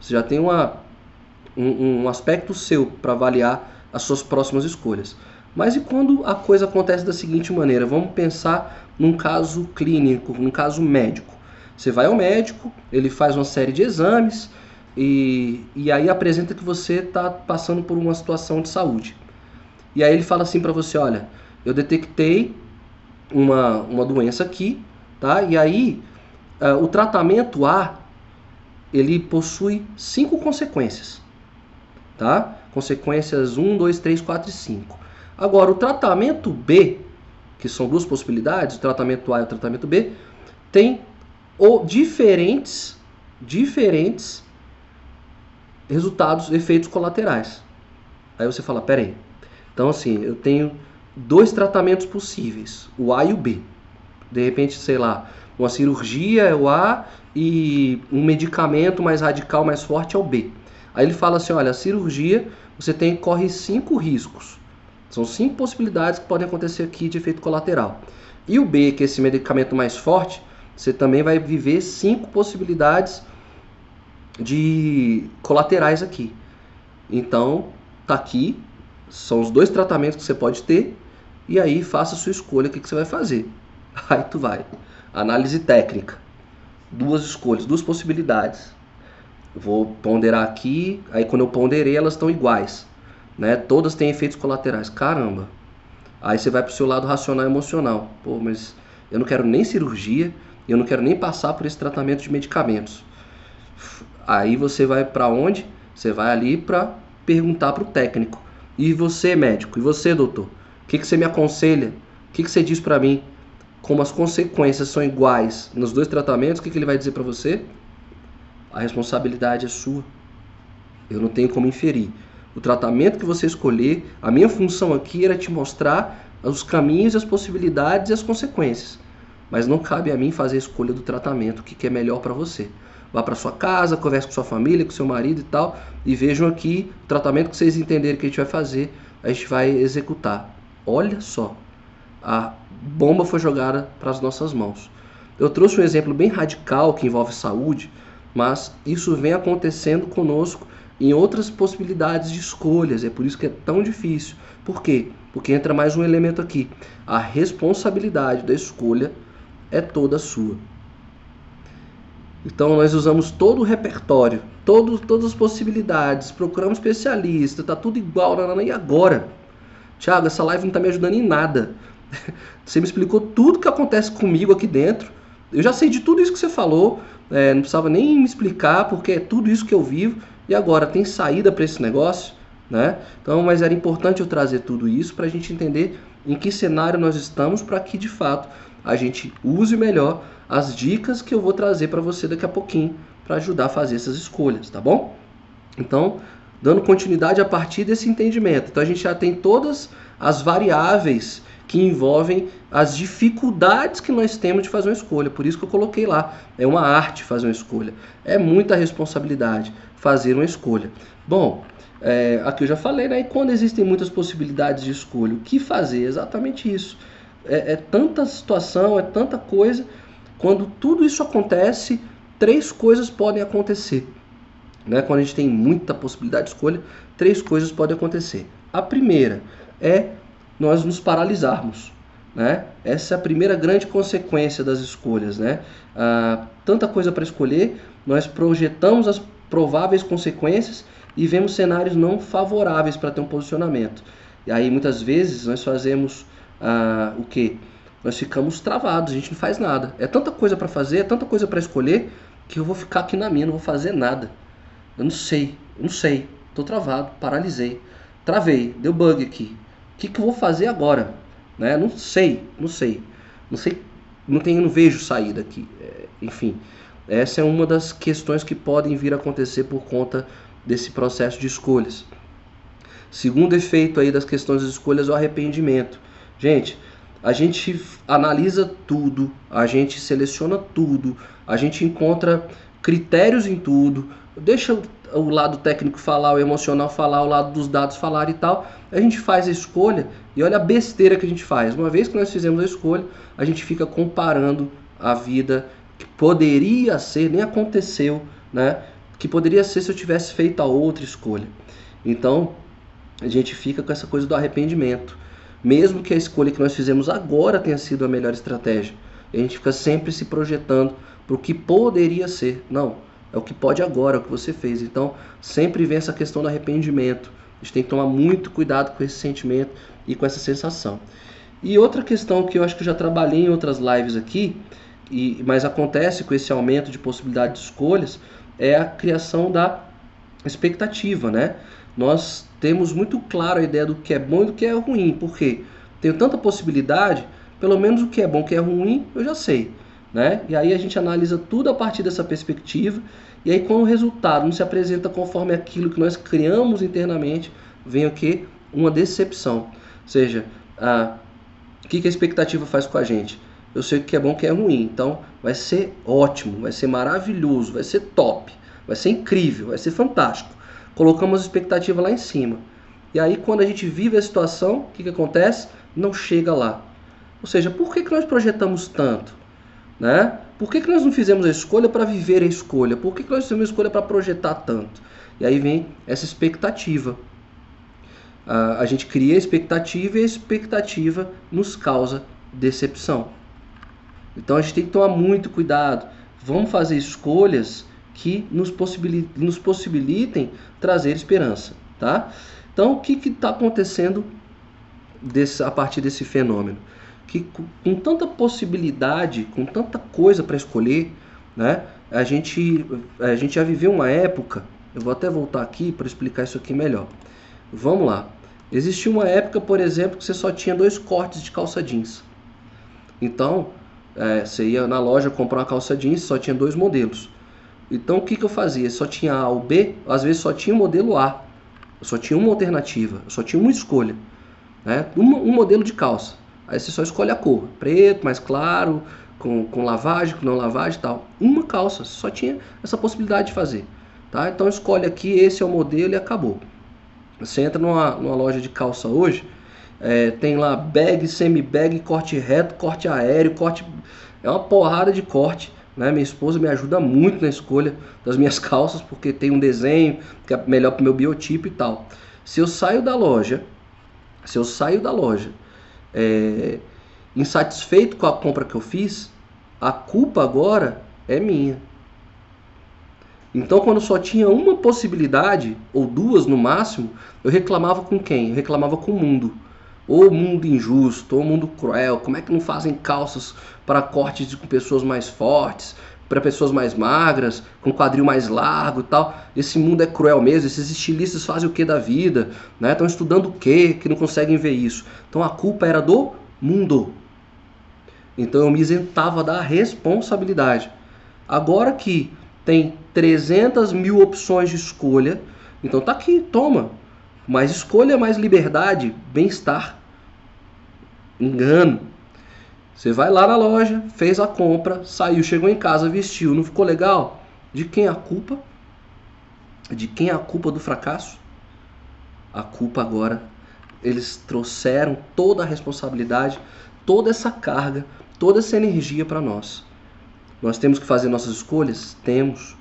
você já tem uma, um, um aspecto seu para avaliar as suas próximas escolhas. Mas e quando a coisa acontece da seguinte maneira? Vamos pensar num caso clínico, num caso médico. Você vai ao médico, ele faz uma série de exames e, e aí apresenta que você está passando por uma situação de saúde. E aí ele fala assim para você, olha, eu detectei uma, uma doença aqui, tá? E aí uh, o tratamento A ele possui cinco consequências, tá? Consequências 1, 2, 3, 4 e 5. Agora, o tratamento B, que são duas possibilidades, o tratamento A e o tratamento B, tem ou diferentes, diferentes resultados, efeitos colaterais. Aí você fala, peraí, então assim, eu tenho dois tratamentos possíveis, o A e o B. De repente, sei lá, uma cirurgia é o A e um medicamento mais radical, mais forte é o B. Aí ele fala assim, olha, a cirurgia você tem corre cinco riscos. São cinco possibilidades que podem acontecer aqui de efeito colateral. E o B, que é esse medicamento mais forte, você também vai viver cinco possibilidades de colaterais aqui. Então, tá aqui, são os dois tratamentos que você pode ter e aí faça a sua escolha, o que, que você vai fazer. (laughs) Aí tu vai. Análise técnica. Duas escolhas, duas possibilidades. vou ponderar aqui, aí quando eu ponderei elas estão iguais. Né? Todas têm efeitos colaterais. Caramba. Aí você vai para o seu lado racional e emocional. Pô, mas eu não quero nem cirurgia, eu não quero nem passar por esse tratamento de medicamentos. Aí você vai para onde? Você vai ali para perguntar para o técnico. E você, médico? E você, doutor? O que, que você me aconselha? O que, que você diz para mim? Como as consequências são iguais nos dois tratamentos, o que, que ele vai dizer para você? A responsabilidade é sua. Eu não tenho como inferir. O tratamento que você escolher, a minha função aqui era te mostrar os caminhos, as possibilidades e as consequências. Mas não cabe a mim fazer a escolha do tratamento, o que, que é melhor para você. Vá para sua casa, converse com sua família, com seu marido e tal, e vejam aqui o tratamento que vocês entenderem que a gente vai fazer, a gente vai executar. Olha só, a bomba foi jogada para as nossas mãos. Eu trouxe um exemplo bem radical que envolve saúde, mas isso vem acontecendo conosco em outras possibilidades de escolhas. É por isso que é tão difícil. Por quê? Porque entra mais um elemento aqui. A responsabilidade da escolha é toda sua. Então nós usamos todo o repertório, todo, todas as possibilidades, procuramos especialista, tá tudo igual, e agora? Tiago, essa live não está me ajudando em nada. (laughs) Você me explicou tudo que acontece comigo aqui dentro. Eu já sei de tudo isso que você falou. É, não precisava nem me explicar, porque é tudo isso que eu vivo. E agora, tem saída para esse negócio? Né? Então, mas era importante eu trazer tudo isso para a gente entender em que cenário nós estamos para que de fato a gente use melhor as dicas que eu vou trazer para você daqui a pouquinho para ajudar a fazer essas escolhas, tá bom? Então, dando continuidade a partir desse entendimento. Então a gente já tem todas as variáveis que envolvem as dificuldades que nós temos de fazer uma escolha. Por isso que eu coloquei lá. É uma arte fazer uma escolha. É muita responsabilidade fazer uma escolha. Bom, é, aqui eu já falei, né? E quando existem muitas possibilidades de escolha, o que fazer? Exatamente isso. É, é tanta situação, é tanta coisa. Quando tudo isso acontece, três coisas podem acontecer. Né? Quando a gente tem muita possibilidade de escolha, três coisas podem acontecer. A primeira é nós nos paralisarmos. Né? Essa é a primeira grande consequência das escolhas. Né? Ah, tanta coisa para escolher, nós projetamos as prováveis consequências e vemos cenários não favoráveis para ter um posicionamento. E aí muitas vezes nós fazemos ah, o que? Nós ficamos travados, a gente não faz nada. É tanta coisa para fazer, é tanta coisa para escolher, que eu vou ficar aqui na minha, não vou fazer nada. Eu não sei, eu não sei. Tô travado, paralisei. Travei, deu bug aqui. Que, que eu vou fazer agora? Né? Não sei, não sei. Não sei, não tenho, não vejo saída aqui. É, enfim, essa é uma das questões que podem vir a acontecer por conta desse processo de escolhas. Segundo efeito aí das questões das escolhas é o arrependimento. Gente, a gente analisa tudo, a gente seleciona tudo, a gente encontra critérios em tudo, deixa o lado técnico falar, o emocional falar, o lado dos dados falar e tal. A gente faz a escolha e olha a besteira que a gente faz. Uma vez que nós fizemos a escolha, a gente fica comparando a vida que poderia ser, nem aconteceu, né? Que poderia ser se eu tivesse feito a outra escolha. Então, a gente fica com essa coisa do arrependimento. Mesmo que a escolha que nós fizemos agora tenha sido a melhor estratégia. A gente fica sempre se projetando para o que poderia ser. Não, é o que pode agora, é o que você fez. Então, sempre vem essa questão do arrependimento. A gente tem que tomar muito cuidado com esse sentimento e com essa sensação. E outra questão que eu acho que eu já trabalhei em outras lives aqui, e, mas acontece com esse aumento de possibilidade de escolhas, é a criação da expectativa, né? Nós temos muito claro a ideia do que é bom e do que é ruim, porque tenho tanta possibilidade, pelo menos o que é bom o que é ruim eu já sei. Né? E aí a gente analisa tudo a partir dessa perspectiva, e aí quando o resultado não se apresenta conforme aquilo que nós criamos internamente, vem o que? Uma decepção. Ou seja, a, o que, que a expectativa faz com a gente? Eu sei o que é bom o que é ruim, então vai ser ótimo, vai ser maravilhoso, vai ser top, vai ser incrível, vai ser fantástico. Colocamos a expectativa lá em cima. E aí quando a gente vive a situação, o que, que acontece? Não chega lá. Ou seja, por que, que nós projetamos tanto? Né? Por que, que nós não fizemos a escolha para viver a escolha? Por que, que nós fizemos a escolha para projetar tanto? E aí vem essa expectativa. A, a gente cria expectativa e a expectativa nos causa decepção. Então a gente tem que tomar muito cuidado. Vamos fazer escolhas que nos possibilitem, nos possibilitem trazer esperança. Tá? Então o que está acontecendo desse, a partir desse fenômeno? Que com tanta possibilidade, com tanta coisa para escolher, né? A gente, a gente já viveu uma época, eu vou até voltar aqui para explicar isso aqui melhor. Vamos lá. Existia uma época, por exemplo, que você só tinha dois cortes de calça jeans. Então, é, você ia na loja comprar uma calça jeans, só tinha dois modelos. Então, o que, que eu fazia? Só tinha A ou B, às vezes só tinha o modelo A. Só tinha uma alternativa, só tinha uma escolha. Né? Um, um modelo de calça. Aí você só escolhe a cor, preto, mais claro, com, com lavagem, com não lavagem e tal. Uma calça, só tinha essa possibilidade de fazer. Tá? Então escolhe aqui, esse é o modelo e acabou. Você entra numa, numa loja de calça hoje, é, tem lá bag, semi-bag, corte reto, corte aéreo, corte. É uma porrada de corte. Né? Minha esposa me ajuda muito na escolha das minhas (laughs) calças, porque tem um desenho que é melhor para o meu biotipo e tal. Se eu saio da loja, se eu saio da loja é, insatisfeito com a compra que eu fiz, a culpa agora é minha. Então, quando só tinha uma possibilidade, ou duas no máximo, eu reclamava com quem? Eu reclamava com o mundo. Ou mundo injusto, ou mundo cruel. Como é que não fazem calças para cortes com pessoas mais fortes, para pessoas mais magras, com quadril mais largo tal? Esse mundo é cruel mesmo. Esses estilistas fazem o que da vida? Né? Estão estudando o que que não conseguem ver isso? Então a culpa era do mundo. Então eu me isentava da responsabilidade. Agora que tem 300 mil opções de escolha, então tá aqui, toma. Mais escolha, mais liberdade, bem-estar. Engano. Você vai lá na loja, fez a compra, saiu, chegou em casa, vestiu, não ficou legal? De quem é a culpa? De quem é a culpa do fracasso? A culpa agora eles trouxeram toda a responsabilidade, toda essa carga, toda essa energia para nós. Nós temos que fazer nossas escolhas? Temos.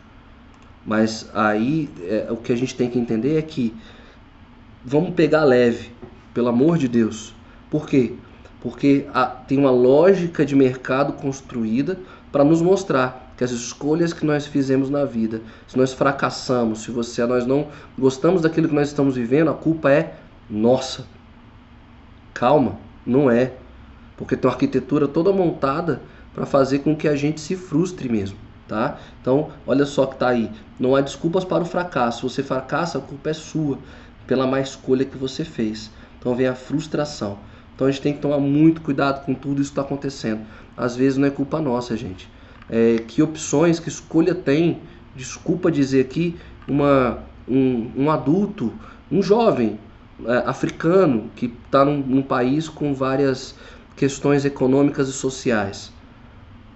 Mas aí é, o que a gente tem que entender é que vamos pegar leve, pelo amor de Deus. Por quê? Porque a, tem uma lógica de mercado construída para nos mostrar que as escolhas que nós fizemos na vida, se nós fracassamos, se você, nós não gostamos daquilo que nós estamos vivendo, a culpa é nossa. Calma, não é. Porque tem uma arquitetura toda montada para fazer com que a gente se frustre mesmo, tá? Então, olha só que tá aí. Não há desculpas para o fracasso. Se você fracassa, a culpa é sua pela má escolha que você fez. Então vem a frustração. Então a gente tem que tomar muito cuidado com tudo isso que está acontecendo. Às vezes não é culpa nossa, gente. É, que opções, que escolha tem? Desculpa dizer aqui, uma, um, um adulto, um jovem, é, africano que está num, num, país com várias questões econômicas e sociais.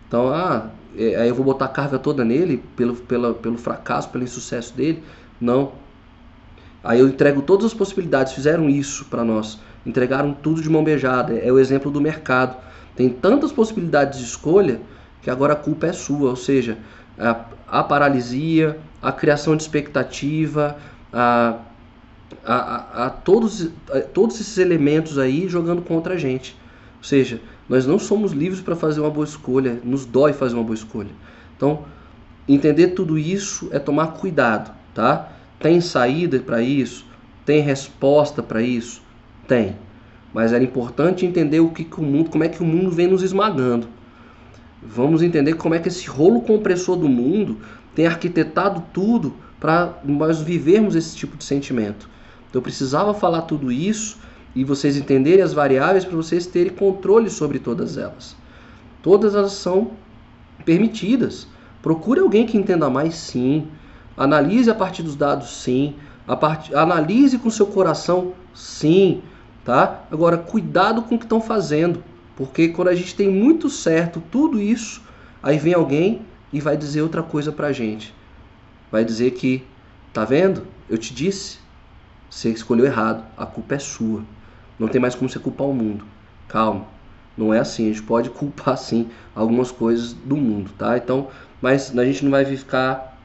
Então, ah, é, aí eu vou botar a carga toda nele pelo, pela, pelo fracasso, pelo insucesso dele? Não. Aí eu entrego todas as possibilidades, fizeram isso para nós, entregaram tudo de mão beijada. É o exemplo do mercado. Tem tantas possibilidades de escolha que agora a culpa é sua, ou seja, a, a paralisia, a criação de expectativa, a, a, a, todos, todos esses elementos aí jogando contra a gente. Ou seja, nós não somos livres para fazer uma boa escolha, nos dói fazer uma boa escolha. Então, entender tudo isso é tomar cuidado, tá? Tem saída para isso? Tem resposta para isso? Tem. Mas era importante entender o que, que o mundo, como é que o mundo vem nos esmagando. Vamos entender como é que esse rolo compressor do mundo tem arquitetado tudo para nós vivermos esse tipo de sentimento. Então eu precisava falar tudo isso e vocês entenderem as variáveis para vocês terem controle sobre todas elas. Todas elas são permitidas. Procure alguém que entenda mais, sim. Analise a partir dos dados, sim. Part... Analise com seu coração, sim. Tá? Agora, cuidado com o que estão fazendo. Porque quando a gente tem muito certo tudo isso, aí vem alguém e vai dizer outra coisa pra gente. Vai dizer que, tá vendo? Eu te disse, você escolheu errado, a culpa é sua. Não tem mais como você culpar o mundo. Calma, não é assim. A gente pode (laughs) culpar sim algumas coisas do mundo, tá? Então, mas a gente não vai ficar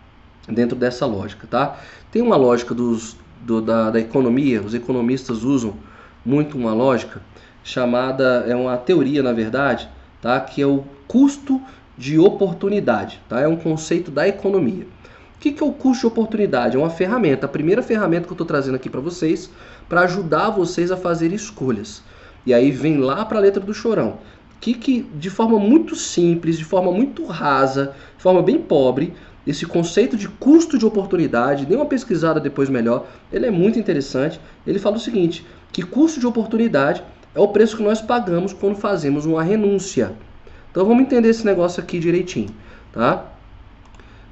dentro dessa lógica, tá? Tem uma lógica dos, do, da, da economia, os economistas usam muito uma lógica chamada, é uma teoria na verdade, tá? Que é o custo de oportunidade, tá? É um conceito da economia. O que, que é o custo de oportunidade? É uma ferramenta, a primeira ferramenta que eu estou trazendo aqui para vocês, para ajudar vocês a fazer escolhas. E aí vem lá para a letra do chorão. Que, que de forma muito simples, de forma muito rasa, de forma bem pobre, esse conceito de custo de oportunidade, dê uma pesquisada depois melhor, ele é muito interessante. Ele fala o seguinte, que custo de oportunidade é o preço que nós pagamos quando fazemos uma renúncia. Então vamos entender esse negócio aqui direitinho, tá?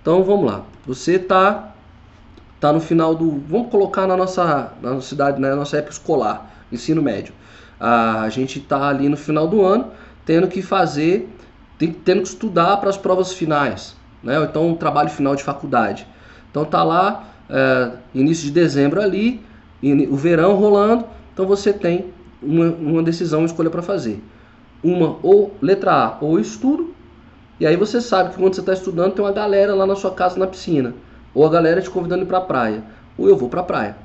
Então vamos lá. Você tá tá no final do, vamos colocar na nossa na nossa cidade, na nossa época escolar, ensino médio. A gente tá ali no final do ano, tendo que fazer, tendo que estudar para as provas finais, né? Ou então um trabalho final de faculdade. Então tá lá é, início de dezembro ali, o verão rolando, então você tem uma, uma decisão, uma escolha para fazer. Uma ou letra A, ou estudo, e aí você sabe que quando você está estudando tem uma galera lá na sua casa na piscina. Ou a galera te convidando para a praia. Ou eu vou para a praia.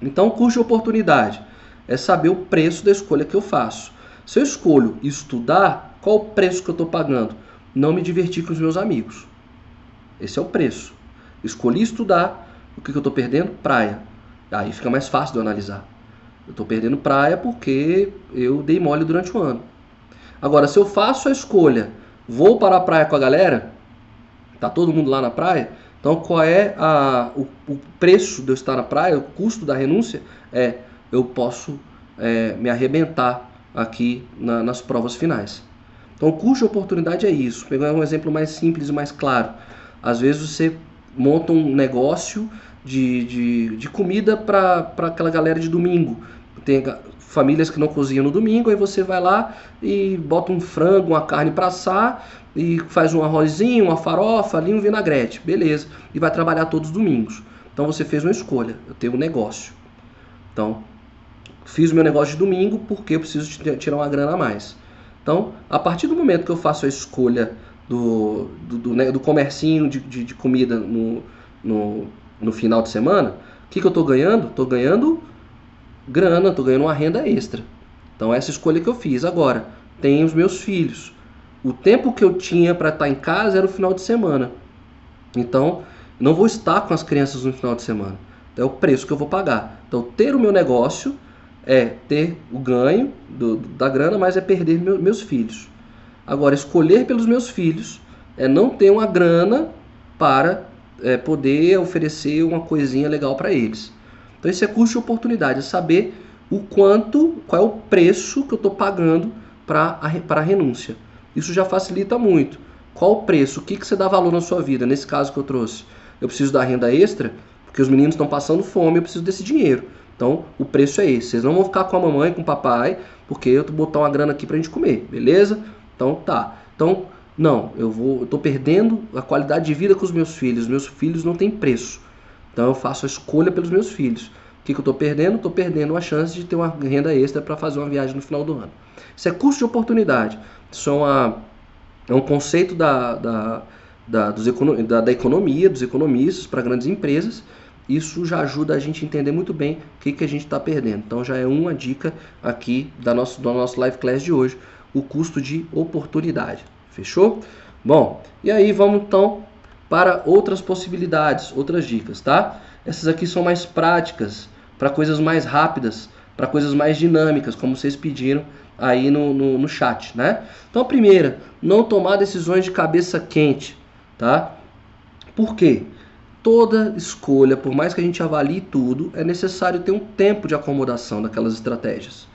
Então, custo de oportunidade é saber o preço da escolha que eu faço. Se eu escolho estudar, qual o preço que eu estou pagando? Não me divertir com os meus amigos. Esse é o preço. Escolhi estudar, o que, que eu estou perdendo? Praia. Aí fica mais fácil de eu analisar. Eu estou perdendo praia porque eu dei mole durante o ano. Agora, se eu faço a escolha Vou para a praia com a galera? Tá todo mundo lá na praia? Então qual é a, o, o preço de eu estar na praia, o custo da renúncia? É, eu posso é, me arrebentar aqui na, nas provas finais. Então o custo de oportunidade é isso. Pegar um exemplo mais simples e mais claro. Às vezes você monta um negócio de, de, de comida para aquela galera de domingo. Tem famílias que não cozinham no domingo, aí você vai lá e bota um frango, uma carne para assar e faz um arrozinho, uma farofa, ali um vinagrete, beleza, e vai trabalhar todos os domingos. Então você fez uma escolha, eu tenho um negócio. Então, fiz o meu negócio de domingo porque eu preciso tirar uma grana a mais. Então, a partir do momento que eu faço a escolha do, do, do, né, do comercinho de, de, de, comida no, no, no final de semana, o que, que eu estou ganhando? Estou ganhando grana, estou ganhando uma renda extra. Então essa escolha que eu fiz. Agora, tem os meus filhos. O tempo que eu tinha para estar tá em casa era o final de semana. Então, não vou estar com as crianças no final de semana. Então, é o preço que eu vou pagar. Então, ter o meu negócio é ter o ganho do, da grana, mas é perder meu, meus filhos. Agora, escolher pelos meus filhos é não ter uma grana para é, poder oferecer uma coisinha legal para eles. Então esse é custo de oportunidade, é saber o quanto, qual é o preço que eu estou pagando para a renúncia. Isso já facilita muito. Qual o preço? O que, que você dá valor na sua vida? Nesse caso que eu trouxe, eu preciso da renda extra, porque os meninos estão passando fome, eu preciso desse dinheiro. Então, o preço é esse. Vocês não vão ficar com a mamãe, com o papai, porque eu vou botar uma grana aqui pra gente comer, beleza? Então, tá. Então, não, eu vou, eu tô perdendo a qualidade de vida com os meus filhos. Meus filhos não têm preço. Então, eu faço a escolha pelos meus filhos. O que, que eu estou perdendo? Estou perdendo a chance de ter uma renda extra para fazer uma viagem no final do ano. Isso é custo de oportunidade. Isso é, uma, é um conceito da, da, da, dos, da, da economia, dos economistas para grandes empresas. Isso já ajuda a gente a entender muito bem o que, que a gente está perdendo. Então já é uma dica aqui da nosso, do nosso live class de hoje, o custo de oportunidade. Fechou? Bom, e aí vamos então para outras possibilidades, outras dicas, tá? Essas aqui são mais práticas, para coisas mais rápidas, para coisas mais dinâmicas, como vocês pediram aí no, no, no, chat, né? Então a primeira, não tomar decisões de cabeça quente, tá? Por quê? Toda escolha, por mais que a gente avalie tudo, é necessário ter um tempo de acomodação daquelas estratégias.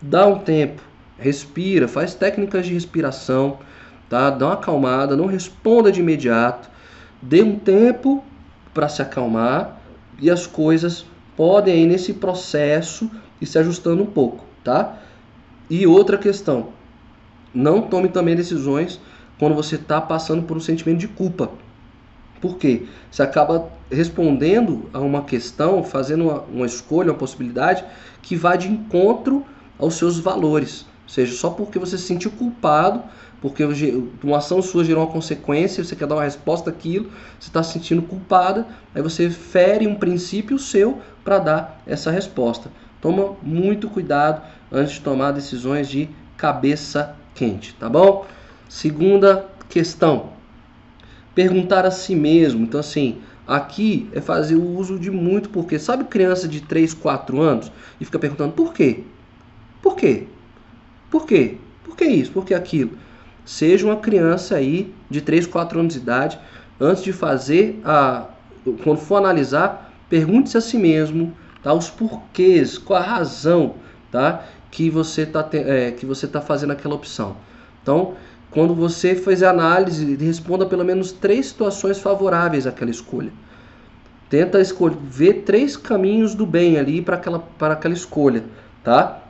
Dá um tempo, respira, faz técnicas de respiração, tá? Dá uma acalmada, não responda de imediato, dê um tempo para se acalmar e as coisas podem aí nesse processo ir se ajustando um pouco, tá? E outra questão, não tome também decisões quando você está passando por um sentimento de culpa. Por quê? Você acaba respondendo a uma questão, fazendo uma, uma escolha, uma possibilidade que vai de encontro aos seus valores. Ou seja, só porque você se sentiu culpado, porque uma ação sua gerou uma consequência, você quer dar uma resposta àquilo, você está se sentindo culpada, aí você fere um princípio seu para dar essa resposta. Toma muito cuidado antes de tomar decisões de cabeça quente, tá bom? Segunda questão, perguntar a si mesmo. Então, assim, aqui é fazer o uso de muito porque. Sabe criança de 3, 4 anos e fica perguntando por quê? Por quê? Por quê? Por que isso? Por que aquilo? Seja uma criança aí de 3, 4 anos de idade, antes de fazer a. Quando for analisar, pergunte-se a si mesmo tá? os porquês, qual a razão tá? que você está é, que você tá fazendo aquela opção. Então, quando você fizer análise, responda pelo menos três situações favoráveis àquela escolha. Tenta escolher, ver três caminhos do bem ali para aquela, para aquela escolha, tá?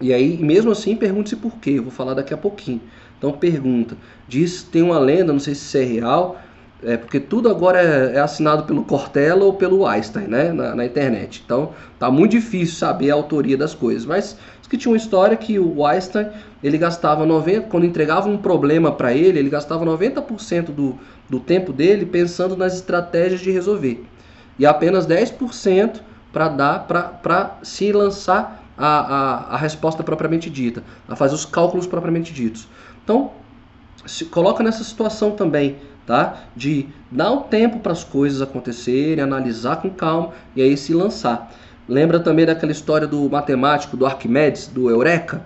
E aí, mesmo assim, pergunte-se por quê. Eu vou falar daqui a pouquinho. Então, pergunta. Diz, tem uma lenda, não sei se isso é real, é porque tudo agora é, é, assinado pelo Cortella ou pelo Einstein, né, na, na, internet. Então, tá muito difícil saber a autoria das coisas. Mas que tinha uma história que o Einstein ele gastava 90, quando entregava um problema para ele, ele gastava 90% do, do tempo dele pensando nas estratégias de resolver. E apenas 10% para dar para se lançar a, a, a resposta propriamente dita, a fazer os cálculos propriamente ditos. Então, se coloca nessa situação também, tá? De dar o tempo para as coisas acontecerem, analisar com calma e aí se lançar. Lembra também daquela história do matemático, do Arquimedes, do Eureka?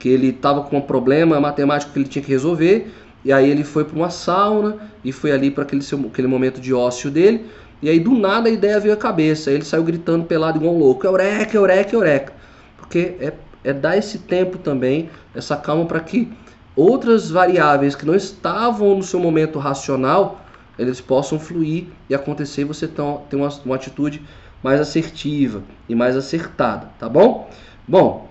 que ele estava com um problema matemático que ele tinha que resolver, e aí ele foi para uma sauna e foi ali para aquele, aquele momento de ócio dele, e aí do nada a ideia veio à cabeça, ele saiu gritando pelado igual um louco, eureka, eureka, eureka, porque é, é dar esse tempo também, essa calma para que outras variáveis que não estavam no seu momento racional, eles possam fluir e acontecer você ter uma, uma atitude mais assertiva e mais acertada, tá bom? Bom,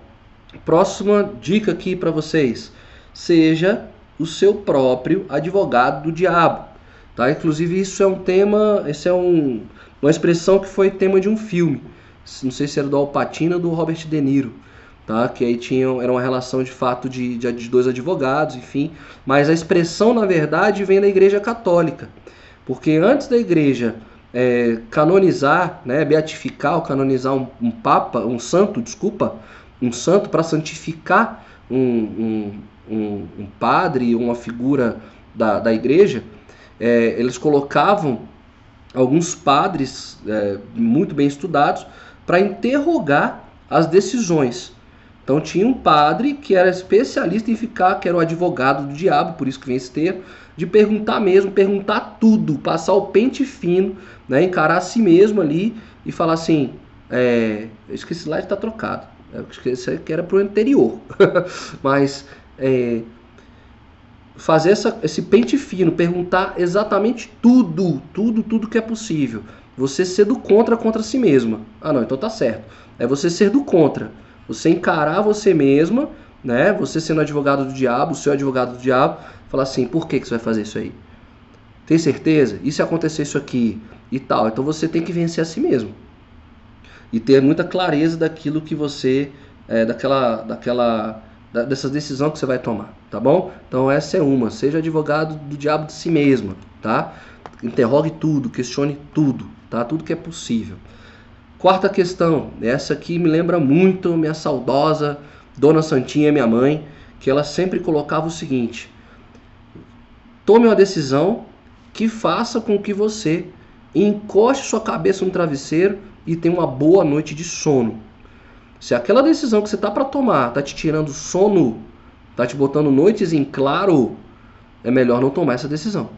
Próxima dica aqui para vocês: seja o seu próprio advogado do diabo. Tá? Inclusive, isso é um tema, isso é um, uma expressão que foi tema de um filme. Não sei se era do Al Pacino ou do Robert De Niro. Tá? Que aí tinham, era uma relação de fato de, de, de dois advogados, enfim. Mas a expressão, na verdade, vem da Igreja Católica. Porque antes da Igreja é, canonizar, né, beatificar ou canonizar um, um papa, um santo, desculpa, um santo para santificar um, um, um, padre, uma figura da, da igreja, é, eles colocavam alguns padres é, muito bem estudados para interrogar as decisões. Então tinha um padre que era especialista em ficar, que era o advogado do diabo, por isso que vem esse termo, de perguntar mesmo, perguntar tudo, passar o pente fino, né, encarar a si mesmo ali e falar assim, é, esse slide está trocado. Acho que isso aqui era para o anterior. (laughs) Mas é, fazer essa, esse pente fino, perguntar exatamente tudo, tudo, tudo que é possível. você ser do contra contra si mesma. Ah, não, então tá certo. É você ser do contra. Você encarar você mesma, né? Você sendo advogado do diabo, o seu advogado do diabo, falar assim: por que, que você vai fazer isso aí? Tem certeza? E se acontecer isso aqui e tal? Então você tem que vencer a si mesmo. E ter muita clareza daquilo que você. É, daquela. daquela da, dessa decisão que você vai tomar, tá bom? Então essa é uma. Seja advogado do diabo de si mesma, tá? Interrogue tudo, questione tudo, tá? Tudo que é possível. Quarta questão, essa aqui me lembra muito minha saudosa Dona Santinha, minha mãe, que ela sempre colocava o seguinte: tome uma decisão que faça com que você encoste sua cabeça no travesseiro e tenha uma boa noite de sono. Se aquela decisão que você está para tomar está te tirando sono, está te botando noites em claro, é melhor não tomar essa decisão.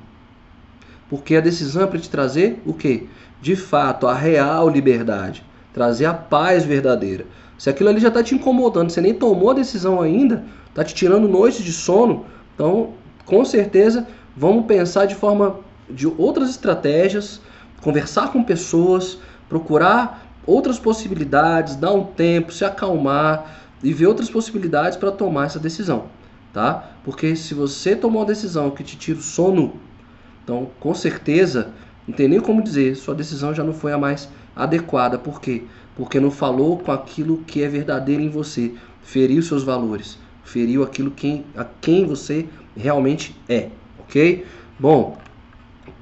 Porque a decisão é para te trazer o que? De fato, a real liberdade, trazer a paz verdadeira. Se aquilo ali já está te incomodando, você nem tomou a decisão ainda, está te tirando noites de sono, então com certeza vamos pensar de forma de outras estratégias, conversar com pessoas, procurar outras possibilidades, dar um tempo, se acalmar e ver outras possibilidades para tomar essa decisão, tá? Porque se você tomou uma decisão que te tira o sono, então com certeza não tem nem como dizer, sua decisão já não foi a mais adequada. Por quê? Porque não falou com aquilo que é verdadeiro em você, feriu seus valores, feriu aquilo quem, a quem você realmente é, ok? Bom,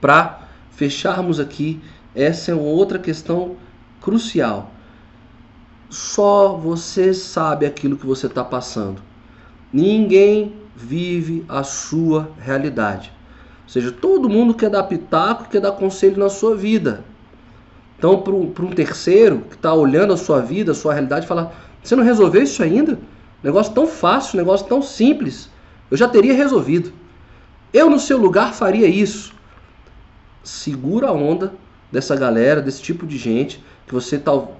para fecharmos aqui, essa é outra questão crucial. Só você sabe aquilo que você está passando. Ninguém vive a sua realidade. Ou seja, todo mundo quer dar pitaco, quer dar conselho na sua vida. Então, para um terceiro que está olhando a sua vida, a sua realidade, falar: Você não resolveu isso ainda? Negócio tão fácil, negócio tão simples. Eu já teria resolvido. Eu, no seu lugar, faria isso. Segura a onda dessa galera, desse tipo de gente que você tal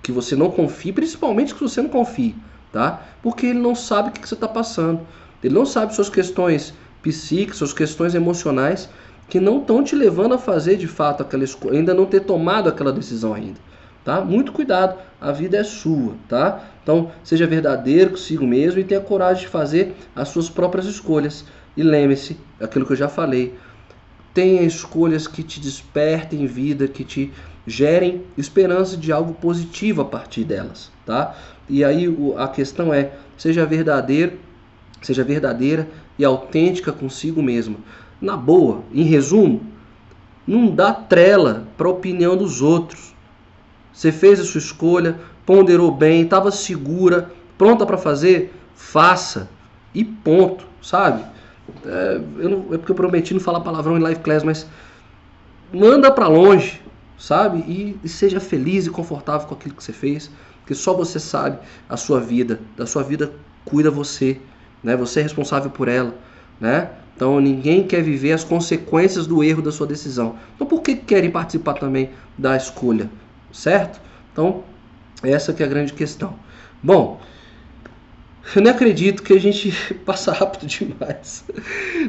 que você não confie, principalmente que você não confie, tá? Porque ele não sabe o que você está passando. Ele não sabe suas questões psíquicas, suas questões emocionais que não estão te levando a fazer de fato aquela escolha, ainda não ter tomado aquela decisão ainda, tá? Muito cuidado, a vida é sua, tá? Então, seja verdadeiro consigo mesmo e tenha coragem de fazer as suas próprias escolhas. E lembre-se, aquilo que eu já falei, tenha escolhas que te despertem vida, que te gerem esperança de algo positivo a partir delas, tá? E aí a questão é, seja verdadeiro, seja verdadeira e autêntica consigo mesmo. Na boa, em resumo, não dá trela para a opinião dos outros. Você fez a sua escolha, ponderou bem, estava segura, pronta para fazer, faça e ponto, sabe? É, eu não, é porque eu prometi não falar palavrão em live class, mas manda para longe, sabe? E, e, seja feliz e confortável com aquilo que você fez, porque só você sabe a sua vida, da sua vida cuida você, né? Você é responsável por ela, né? Então ninguém quer viver as consequências do erro da sua decisão. Então por que querem participar também da escolha, certo? Então essa que é a grande questão. Bom, eu nem acredito que a gente (laughs) passa rápido demais.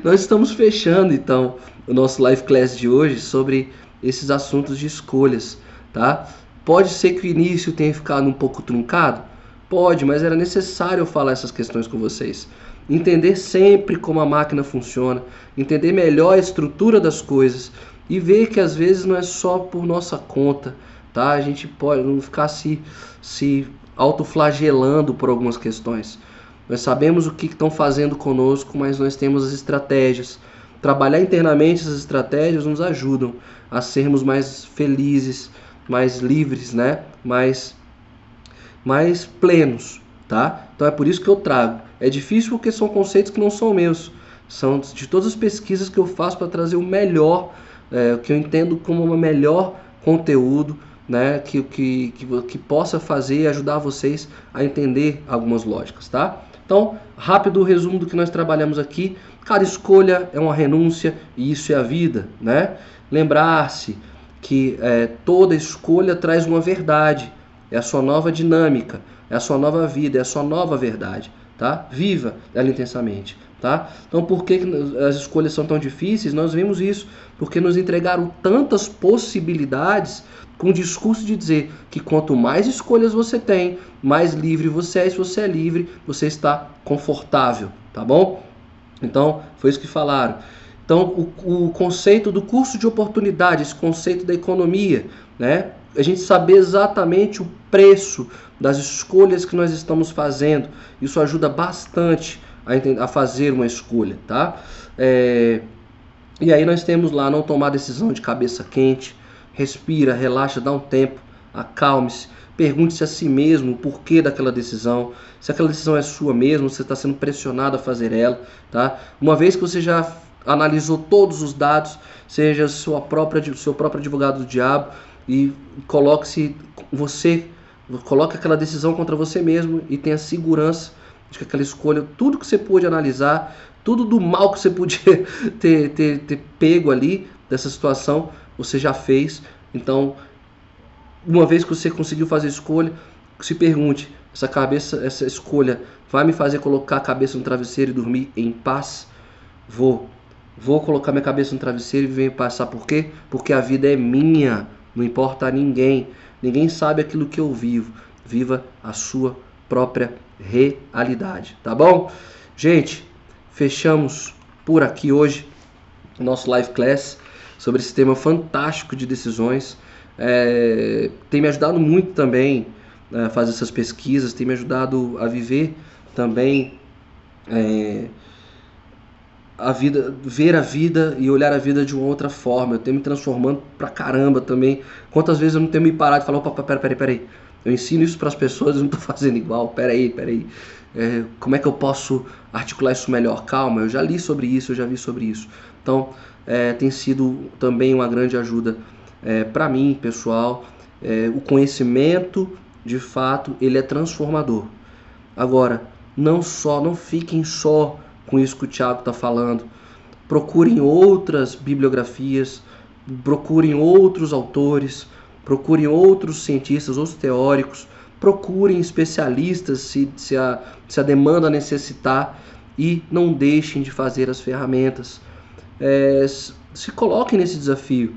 Nós estamos fechando então o nosso live class de hoje sobre esses assuntos de escolhas, tá? Pode ser que o início tenha ficado um pouco truncado? Pode, mas era necessário eu falar essas questões com vocês. Entender sempre como a máquina funciona, entender melhor a estrutura das coisas e ver que às vezes não é só por nossa conta, tá? A gente pode não ficar se, se autoflagelando por algumas questões. Nós sabemos o que estão fazendo conosco, mas nós temos as estratégias. Trabalhar internamente essas estratégias nos ajudam a sermos mais felizes, mais livres, né? mais, mais plenos. Tá? Então é por isso que eu trago. É difícil porque são conceitos que não são meus. São de todas as pesquisas que eu faço para trazer o melhor, é, que eu entendo como o melhor conteúdo né, que, que, que, que possa fazer e ajudar vocês a entender algumas lógicas, tá? Então, rápido resumo do que nós trabalhamos aqui. Cada escolha é uma renúncia e isso é a vida, né? Lembrar-se que é, toda escolha traz uma verdade, é a sua nova dinâmica, é a sua nova vida, é a sua nova verdade, tá? Viva ela intensamente. Tá? Então, por que as escolhas são tão difíceis? Nós vimos isso porque nos entregaram tantas possibilidades com o discurso de dizer que quanto mais escolhas você tem, mais livre você é. Se você é livre, você está confortável, tá bom? Então, foi isso que falaram. Então, o, o conceito do curso de oportunidade, esse conceito da economia, né? A gente saber exatamente o preço das escolhas que nós estamos fazendo, isso ajuda bastante a, a fazer uma escolha, tá? É, e aí nós temos lá não tomar decisão de cabeça quente, respira, relaxa, dá um tempo, acalme-se, pergunte-se a si mesmo o porquê daquela decisão, se aquela decisão é sua mesmo, você está sendo pressionado a fazer ela, tá? Uma vez que você já analisou todos os dados, seja sua própria, seu próprio advogado do diabo e coloque-se você, coloque aquela decisão contra você mesmo e tenha segurança de que aquela escolha, tudo que você pôde analisar, tudo do mal que você podia (laughs) ter, ter, ter pego ali dessa situação, você já fez. Então, uma vez que você conseguiu fazer a escolha, se pergunte: essa cabeça, essa escolha vai me fazer colocar a cabeça no travesseiro e dormir em paz? Vou. Vou colocar minha cabeça no travesseiro e viver em paz. Sabe por quê? Porque a vida é minha, não importa a ninguém. Ninguém sabe aquilo que eu vivo. Viva a sua própria realidade, tá bom? Gente, fechamos por aqui hoje o nosso live class sobre esse tema fantástico de decisões. É, tem me ajudado muito também a né, fazer essas pesquisas, tem me ajudado a viver também é, a vida, ver a vida e olhar a vida de uma outra forma. Eu tenho me transformando pra caramba também. Quantas vezes eu não tenho me parado e falar, opa, pera, pera, pera aí. Eu ensino isso para as pessoas e não estou (laughs) fazendo igual. Pera aí, pera aí. É, como é que eu posso articular isso melhor? Calma, eu já li sobre isso, eu já vi sobre isso. Então, é, tem sido também uma grande ajuda é, para mim, pessoal. É, o conhecimento, de fato, ele é transformador. Agora, não só, não fiquem só com isso que o Tiago está falando. Procurem outras bibliografias, procurem outros autores, procurem outros cientistas, outros teóricos, procurem especialistas se, se, a, se a demanda necessitar e não deixem de fazer as ferramentas. É, se coloquem nesse desafio.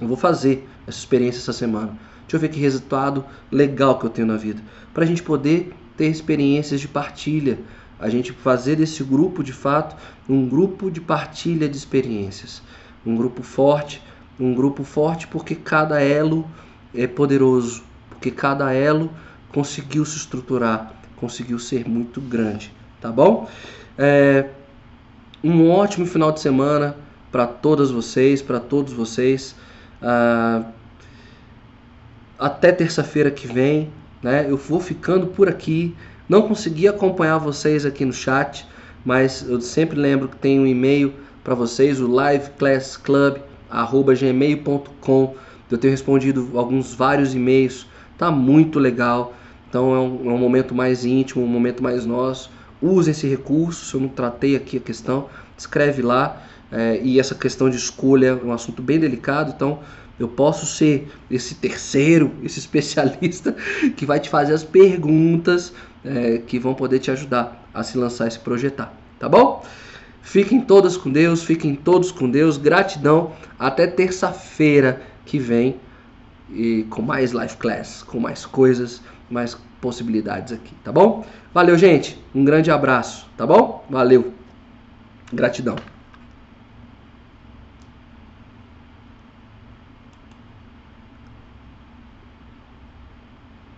Eu vou fazer essa experiência essa semana. Deixa eu ver que resultado legal que eu tenho na vida. Para a gente poder ter experiências de partilha. A gente fazer desse grupo, de fato, um grupo de partilha de experiências. Um grupo forte, um grupo forte porque cada elo é poderoso, porque cada elo conseguiu se estruturar, conseguiu ser muito grande, tá bom? É, um ótimo final de semana para todas vocês, para todos vocês. Ah, até terça-feira que vem, né? Eu vou ficando por aqui. Não consegui acompanhar vocês aqui no chat, mas eu sempre lembro que tem um e-mail para vocês, o liveclassclub@gmail.com. Eu tenho respondido alguns vários e-mails, tá muito legal. Então é um, é um momento mais íntimo, um momento mais nosso. Use esse recurso. Se eu não tratei aqui a questão, escreve lá. É, e essa questão de escolha é um assunto bem delicado, então eu posso ser esse terceiro, esse (laughs) especialista que vai te fazer as perguntas é, que vão poder te ajudar a se lançar e se projetar, tá bom? Fiquem todas com Deus, fiquem todos com Deus, gratidão, até terça-feira que vem e com mais live class, com mais coisas, mais possibilidades aqui, tá bom? Valeu, gente, um grande abraço, tá bom? Valeu, gratidão.